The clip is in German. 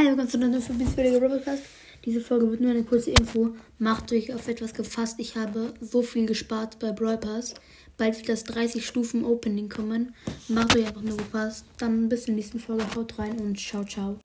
Hey, willkommen zu einer neuen Folge Podcast. Diese Folge wird nur eine kurze Info. Macht euch auf etwas gefasst. Ich habe so viel gespart bei Brawl Pass. Bald wird das 30 Stufen Opening kommen. Macht euch einfach nur gefasst. Dann bis zur nächsten Folge. Haut rein und ciao, ciao.